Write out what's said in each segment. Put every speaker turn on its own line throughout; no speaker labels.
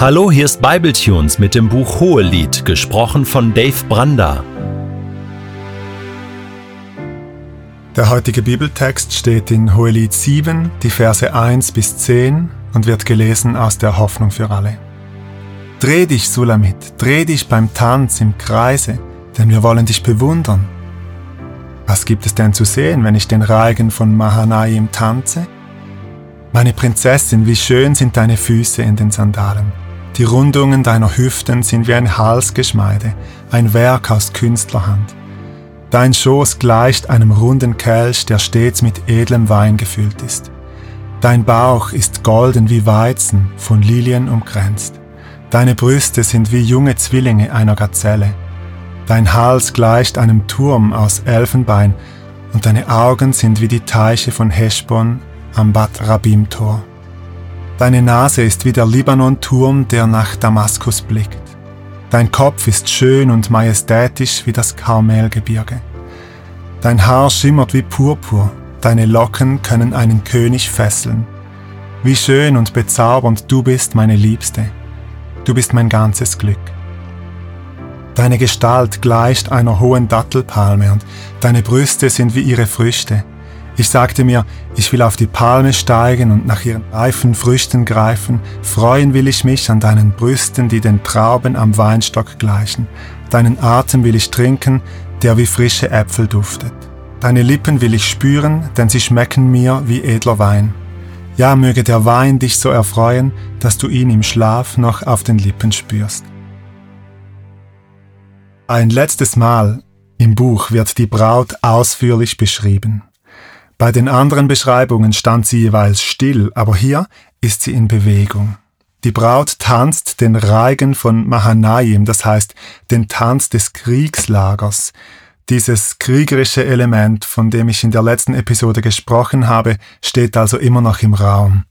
Hallo, hier ist Bibletunes mit dem Buch Hohelied, gesprochen von Dave Branda.
Der heutige Bibeltext steht in Hohelied 7, die Verse 1 bis 10 und wird gelesen aus der Hoffnung für alle. Dreh dich, Sulamit, dreh dich beim Tanz im Kreise, denn wir wollen dich bewundern. Was gibt es denn zu sehen, wenn ich den Reigen von Mahanaim tanze? Meine Prinzessin, wie schön sind deine Füße in den Sandalen. Die Rundungen deiner Hüften sind wie ein Halsgeschmeide, ein Werk aus Künstlerhand. Dein Schoß gleicht einem runden Kelch, der stets mit edlem Wein gefüllt ist. Dein Bauch ist golden wie Weizen, von Lilien umkränzt. Deine Brüste sind wie junge Zwillinge einer Gazelle. Dein Hals gleicht einem Turm aus Elfenbein und deine Augen sind wie die Teiche von Heschbon am Bad Rabim Tor. Deine Nase ist wie der Libanon-Turm, der nach Damaskus blickt. Dein Kopf ist schön und majestätisch wie das Karmelgebirge. Dein Haar schimmert wie Purpur, deine Locken können einen König fesseln. Wie schön und bezaubernd du bist, meine Liebste. Du bist mein ganzes Glück. Deine Gestalt gleicht einer hohen Dattelpalme und deine Brüste sind wie ihre Früchte. Ich sagte mir, ich will auf die Palme steigen und nach ihren reifen Früchten greifen, freuen will ich mich an deinen Brüsten, die den Trauben am Weinstock gleichen, deinen Atem will ich trinken, der wie frische Äpfel duftet. Deine Lippen will ich spüren, denn sie schmecken mir wie edler Wein. Ja, möge der Wein dich so erfreuen, dass du ihn im Schlaf noch auf den Lippen spürst. Ein letztes Mal im Buch wird die Braut ausführlich beschrieben. Bei den anderen Beschreibungen stand sie jeweils still, aber hier ist sie in Bewegung. Die Braut tanzt den Reigen von Mahanaim, das heißt den Tanz des Kriegslagers. Dieses kriegerische Element, von dem ich in der letzten Episode gesprochen habe, steht also immer noch im Raum.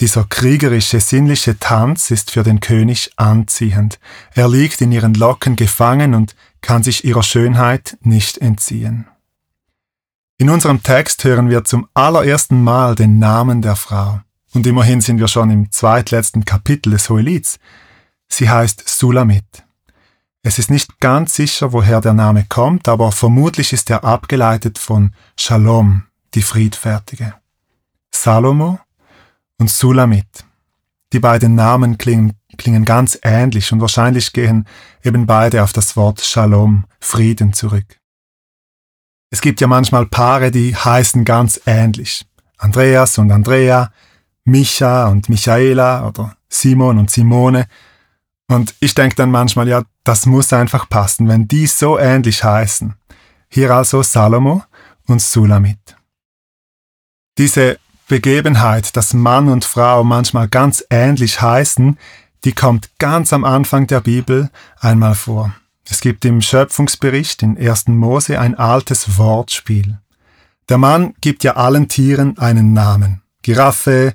Dieser kriegerische, sinnliche Tanz ist für den König anziehend. Er liegt in ihren Locken gefangen und kann sich ihrer Schönheit nicht entziehen. In unserem Text hören wir zum allerersten Mal den Namen der Frau. Und immerhin sind wir schon im zweitletzten Kapitel des Hohelieds. Sie heißt Sulamit. Es ist nicht ganz sicher, woher der Name kommt, aber vermutlich ist er abgeleitet von Shalom, die Friedfertige. Salomo und Sulamit. Die beiden Namen klingen, klingen ganz ähnlich und wahrscheinlich gehen eben beide auf das Wort Shalom, Frieden zurück. Es gibt ja manchmal Paare, die heißen ganz ähnlich. Andreas und Andrea, Micha und Michaela oder Simon und Simone. Und ich denke dann manchmal, ja, das muss einfach passen, wenn die so ähnlich heißen. Hier also Salomo und Sulamit. Diese Begebenheit, dass Mann und Frau manchmal ganz ähnlich heißen, die kommt ganz am Anfang der Bibel einmal vor. Es gibt im Schöpfungsbericht in 1. Mose ein altes Wortspiel. Der Mann gibt ja allen Tieren einen Namen. Giraffe,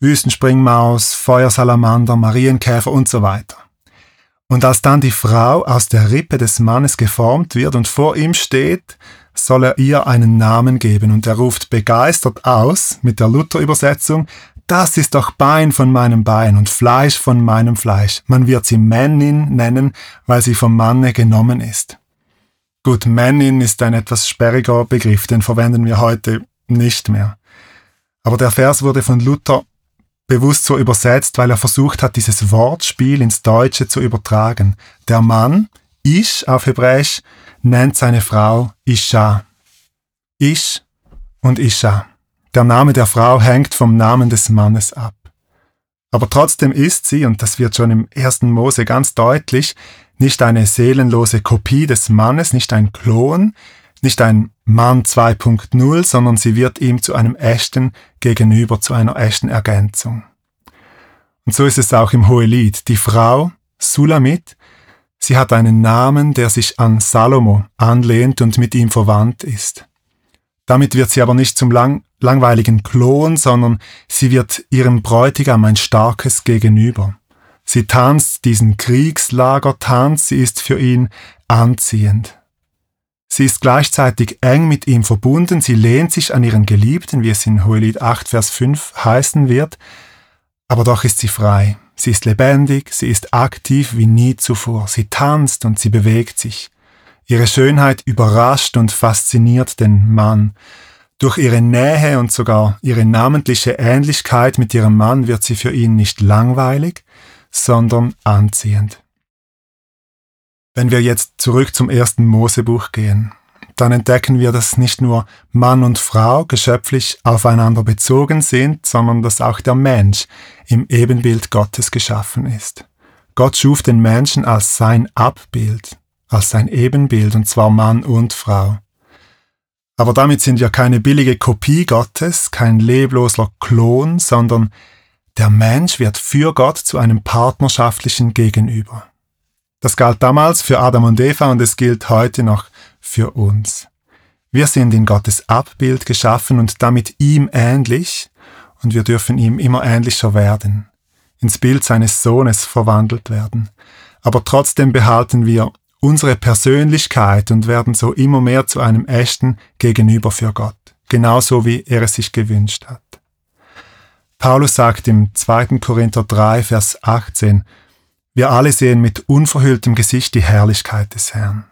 Wüstenspringmaus, Feuersalamander, Marienkäfer und so weiter. Und als dann die Frau aus der Rippe des Mannes geformt wird und vor ihm steht, soll er ihr einen Namen geben und er ruft begeistert aus mit der Luther-Übersetzung, das ist doch Bein von meinem Bein und Fleisch von meinem Fleisch. Man wird sie Männin nennen, weil sie vom Manne genommen ist. Gut, Männin ist ein etwas sperriger Begriff, den verwenden wir heute nicht mehr. Aber der Vers wurde von Luther bewusst so übersetzt, weil er versucht hat, dieses Wortspiel ins Deutsche zu übertragen. Der Mann, Ish auf Hebräisch, nennt seine Frau Isha. Ish und Isha. Der Name der Frau hängt vom Namen des Mannes ab. Aber trotzdem ist sie, und das wird schon im ersten Mose ganz deutlich, nicht eine seelenlose Kopie des Mannes, nicht ein Klon, nicht ein Mann 2.0, sondern sie wird ihm zu einem echten Gegenüber, zu einer echten Ergänzung. Und so ist es auch im Hohelied. Die Frau, Sulamit, sie hat einen Namen, der sich an Salomo anlehnt und mit ihm verwandt ist. Damit wird sie aber nicht zum lang langweiligen Klon, sondern sie wird ihrem Bräutigam ein starkes Gegenüber. Sie tanzt diesen Kriegslagertanz, sie ist für ihn anziehend. Sie ist gleichzeitig eng mit ihm verbunden, sie lehnt sich an ihren Geliebten, wie es in Hohelied 8, Vers 5 heißen wird, Aber doch ist sie frei. Sie ist lebendig, sie ist aktiv wie nie zuvor. Sie tanzt und sie bewegt sich. Ihre Schönheit überrascht und fasziniert den Mann. Durch ihre Nähe und sogar ihre namentliche Ähnlichkeit mit ihrem Mann wird sie für ihn nicht langweilig, sondern anziehend. Wenn wir jetzt zurück zum ersten Mosebuch gehen, dann entdecken wir, dass nicht nur Mann und Frau geschöpflich aufeinander bezogen sind, sondern dass auch der Mensch im Ebenbild Gottes geschaffen ist. Gott schuf den Menschen als sein Abbild, als sein Ebenbild, und zwar Mann und Frau. Aber damit sind wir keine billige Kopie Gottes, kein lebloser Klon, sondern der Mensch wird für Gott zu einem partnerschaftlichen Gegenüber. Das galt damals für Adam und Eva und es gilt heute noch für uns. Wir sind in Gottes Abbild geschaffen und damit ihm ähnlich und wir dürfen ihm immer ähnlicher werden, ins Bild seines Sohnes verwandelt werden. Aber trotzdem behalten wir unsere Persönlichkeit und werden so immer mehr zu einem echten Gegenüber für Gott, genauso wie er es sich gewünscht hat. Paulus sagt im 2. Korinther 3, Vers 18, wir alle sehen mit unverhülltem Gesicht die Herrlichkeit des Herrn.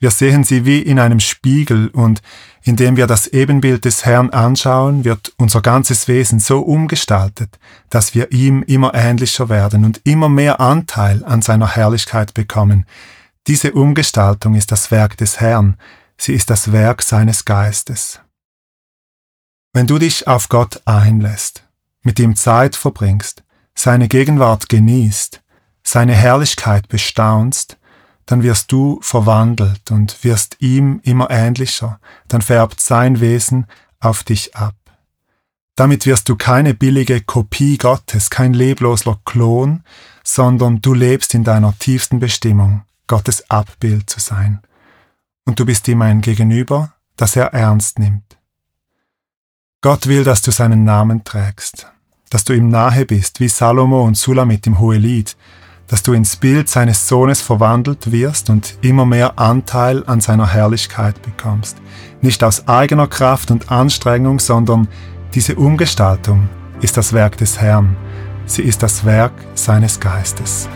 Wir sehen sie wie in einem Spiegel und indem wir das Ebenbild des Herrn anschauen, wird unser ganzes Wesen so umgestaltet, dass wir ihm immer ähnlicher werden und immer mehr Anteil an seiner Herrlichkeit bekommen. Diese Umgestaltung ist das Werk des Herrn, sie ist das Werk seines Geistes. Wenn du dich auf Gott einlässt, mit ihm Zeit verbringst, seine Gegenwart genießt, seine Herrlichkeit bestaunst, dann wirst du verwandelt und wirst ihm immer ähnlicher, dann färbt sein Wesen auf dich ab. Damit wirst du keine billige Kopie Gottes, kein lebloser Klon, sondern du lebst in deiner tiefsten Bestimmung, Gottes Abbild zu sein. Und du bist ihm ein Gegenüber, das er ernst nimmt. Gott will, dass du seinen Namen trägst, dass du ihm nahe bist, wie Salomo und Sulamit im Hohelied, dass du ins Bild seines Sohnes verwandelt wirst und immer mehr Anteil an seiner Herrlichkeit bekommst. Nicht aus eigener Kraft und Anstrengung, sondern diese Umgestaltung ist das Werk des Herrn. Sie ist das Werk seines Geistes.